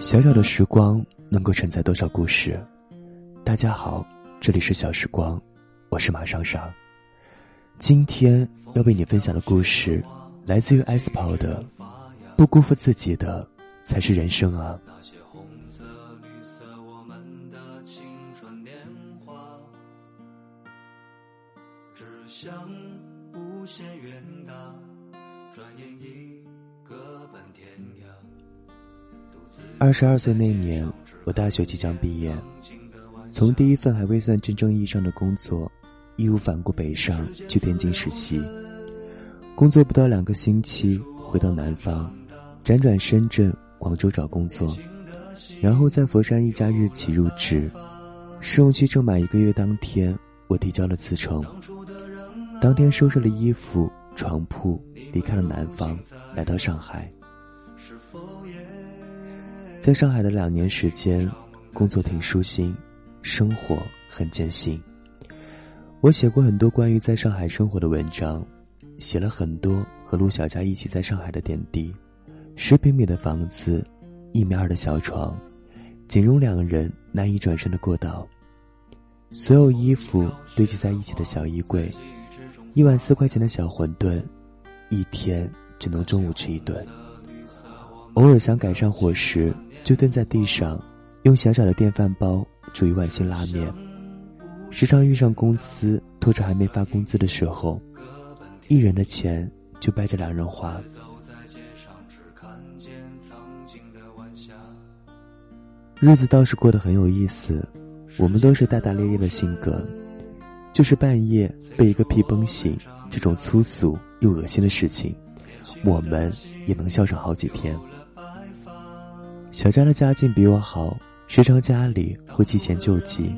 小小的时光能够承载多少故事？大家好，这里是小时光，我是马尚尚。今天要为你分享的故事，来自于 S 跑的《不辜负自己的才是人生啊》。转眼一个半天涯二十二岁那年，我大学即将毕业，从第一份还未算真正意义上的工作，义无反顾北上去天津实习。工作不到两个星期，回到南方，辗转深圳、广州找工作，然后在佛山一家日企入职。试用期正满一个月当天，我递交了辞呈。当天收拾了衣服、床铺，离开了南方，来到上海。在上海的两年时间，工作挺舒心，生活很艰辛。我写过很多关于在上海生活的文章，写了很多和陆小佳一起在上海的点滴：十平米的房子，一米二的小床，仅容两人难以转身的过道，所有衣服堆积在一起的小衣柜，一碗四块钱的小馄饨，一天只能中午吃一顿。偶尔想改善伙食。就蹲在地上，用小小的电饭煲煮一碗辛拉面。时常遇上公司拖着还没发工资的时候，一人的钱就掰着两人花。日子倒是过得很有意思，我们都是大大咧咧的性格，就是半夜被一个屁崩醒这种粗俗又恶心的事情，我们也能笑上好几天。小佳的家境比我好，时常家里会寄钱救济。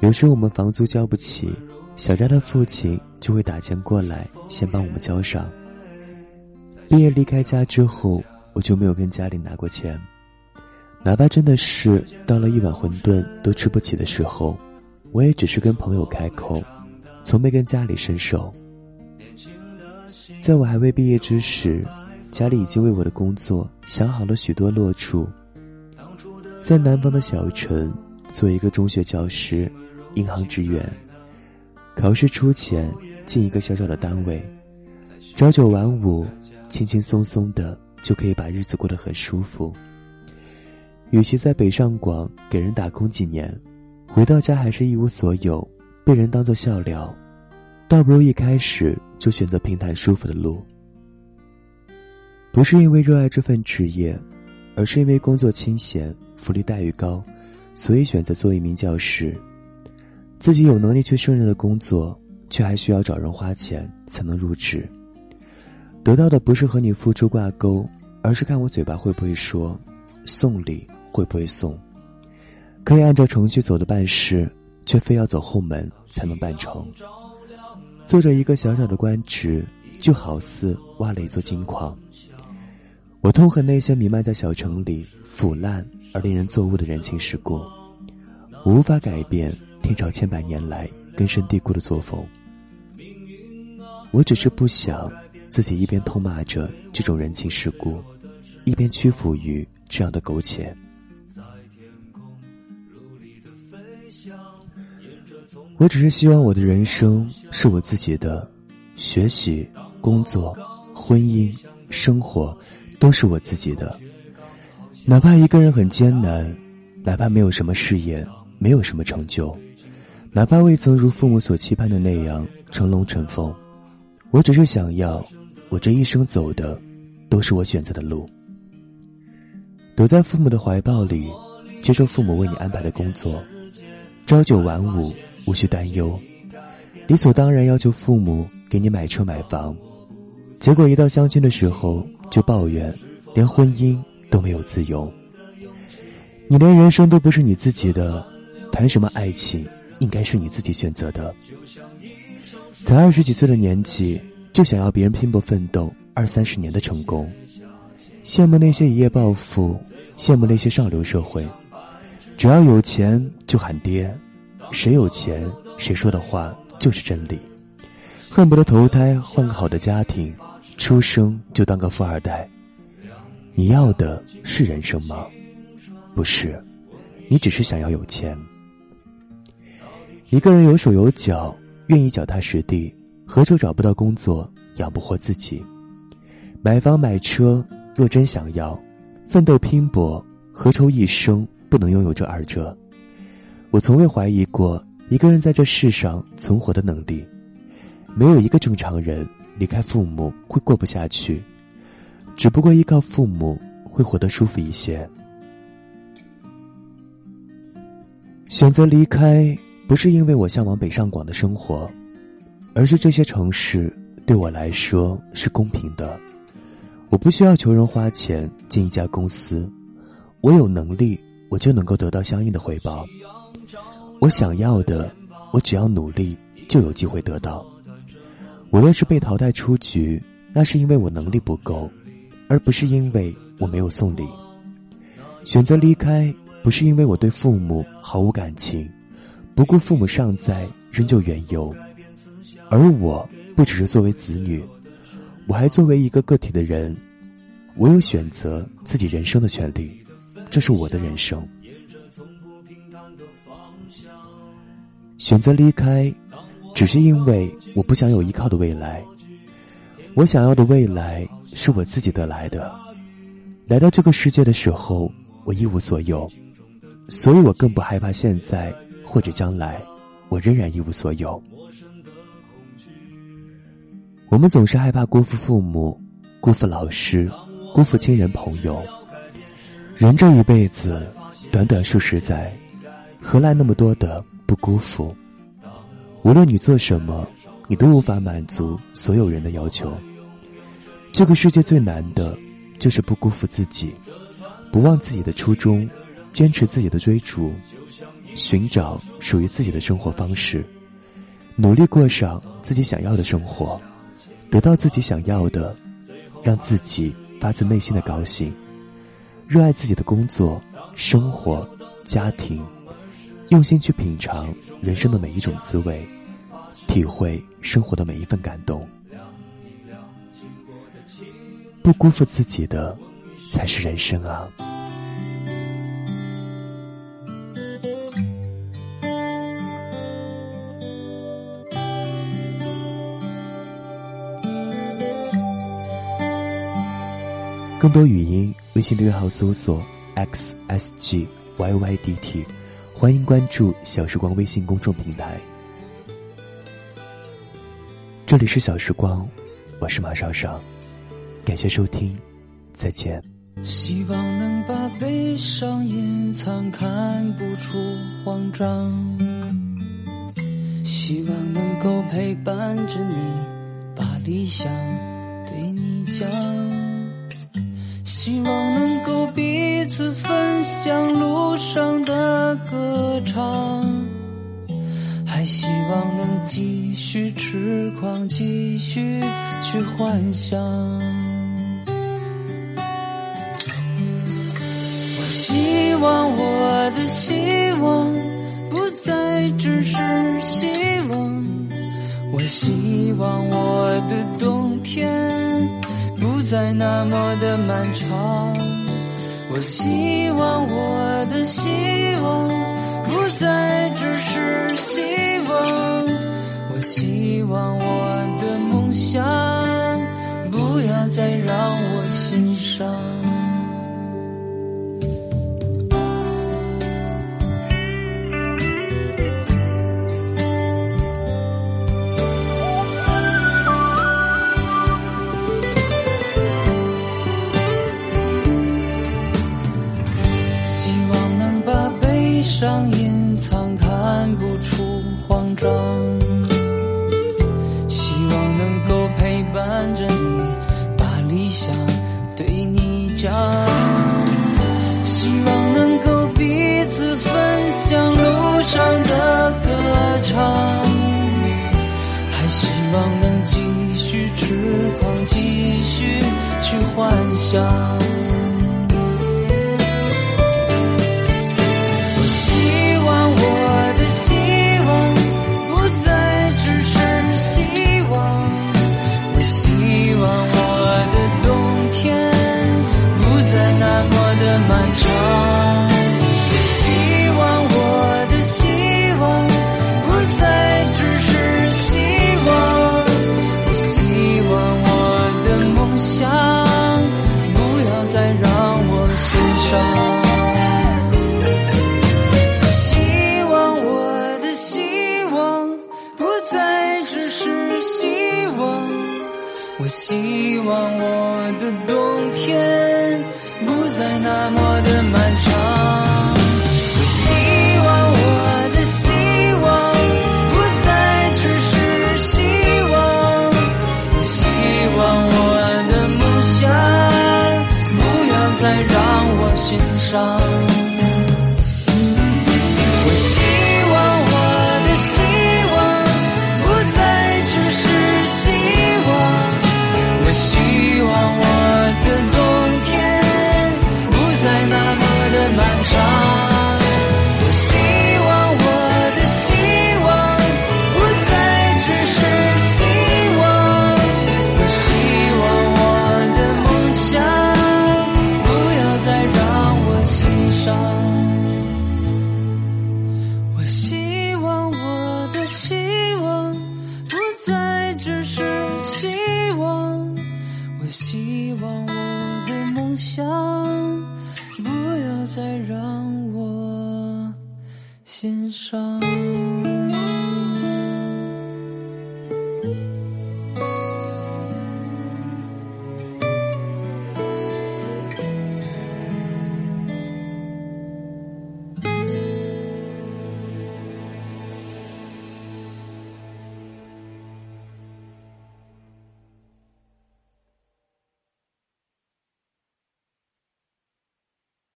有时我们房租交不起，小佳的父亲就会打钱过来，先帮我们交上。毕业离开家之后，我就没有跟家里拿过钱，哪怕真的是到了一碗馄饨都吃不起的时候，我也只是跟朋友开口，从没跟家里伸手。在我还未毕业之时。家里已经为我的工作想好了许多落处，在南方的小城做一个中学教师，银行职员，考试出钱进一个小小的单位，朝九晚五，轻轻松松的就可以把日子过得很舒服。与其在北上广给人打工几年，回到家还是一无所有，被人当作笑料，倒不如一开始就选择平坦舒服的路。不是因为热爱这份职业，而是因为工作清闲、福利待遇高，所以选择做一名教师。自己有能力去胜任的工作，却还需要找人花钱才能入职。得到的不是和你付出挂钩，而是看我嘴巴会不会说，送礼会不会送。可以按照程序走的办事，却非要走后门才能办成。做着一个小小的官职，就好似挖了一座金矿。我痛恨那些弥漫在小城里腐烂而令人作恶的人情世故，我无法改变天朝千百年来根深蒂固的作风。我只是不想自己一边痛骂着这种人情世故，一边屈服于这样的苟且。我只是希望我的人生是我自己的，学习、工作、婚姻、生活。都是我自己的，哪怕一个人很艰难，哪怕没有什么事业，没有什么成就，哪怕未曾如父母所期盼的那样成龙成凤，我只是想要，我这一生走的，都是我选择的路。躲在父母的怀抱里，接受父母为你安排的工作，朝九晚五，无需担忧，理所当然要求父母给你买车买房，结果一到相亲的时候。就抱怨，连婚姻都没有自由。你连人生都不是你自己的，谈什么爱情？应该是你自己选择的。才二十几岁的年纪，就想要别人拼搏奋斗二三十年的成功，羡慕那些一夜暴富，羡慕那些上流社会，只要有钱就喊爹，谁有钱谁说的话就是真理，恨不得投胎换个好的家庭。出生就当个富二代，你要的是人生吗？不是，你只是想要有钱。一个人有手有脚，愿意脚踏实地，何愁找不到工作养不活自己？买房买车，若真想要，奋斗拼搏，何愁一生不能拥有这二者？我从未怀疑过一个人在这世上存活的能力。没有一个正常人离开父母会过不下去，只不过依靠父母会活得舒服一些。选择离开，不是因为我向往北上广的生活，而是这些城市对我来说是公平的。我不需要求人花钱进一家公司，我有能力，我就能够得到相应的回报。我想要的，我只要努力就有机会得到。我若是被淘汰出局，那是因为我能力不够，而不是因为我没有送礼。选择离开，不是因为我对父母毫无感情，不顾父母尚在，仍旧远游。而我不只是作为子女，我还作为一个个体的人，我有选择自己人生的权利，这是我的人生。选择离开。只是因为我不想有依靠的未来，我想要的未来是我自己得来的。来到这个世界的时候，我一无所有，所以我更不害怕现在或者将来，我仍然一无所有。我们总是害怕辜负父母、辜负老师、辜负亲人朋友。人这一辈子，短短数十载，何来那么多的不辜负？无论你做什么，你都无法满足所有人的要求。这个世界最难的，就是不辜负自己，不忘自己的初衷，坚持自己的追逐，寻找属于自己的生活方式，努力过上自己想要的生活，得到自己想要的，让自己发自内心的高兴，热爱自己的工作、生活、家庭。用心去品尝人生的每一种滋味，体会生活的每一份感动，不辜负自己的，才是人生啊！更多语音，微信订阅号搜索 xsgyydt。欢迎关注小时光微信公众平台。这里是小时光，我是马少少，感谢收听，再见。希望能把悲伤隐藏，看不出慌张。希望能够陪伴着你，把理想对你讲。希望能够彼此分享路上的歌唱，还希望能继续痴狂，继续去幻想。我希望我的希望不再只是希望，我希望我的冬天不。再那么的漫长，我希望我的希望不再只是希望，我希望我的梦想不要再让我心伤。时光继续去幻想。那么的漫长。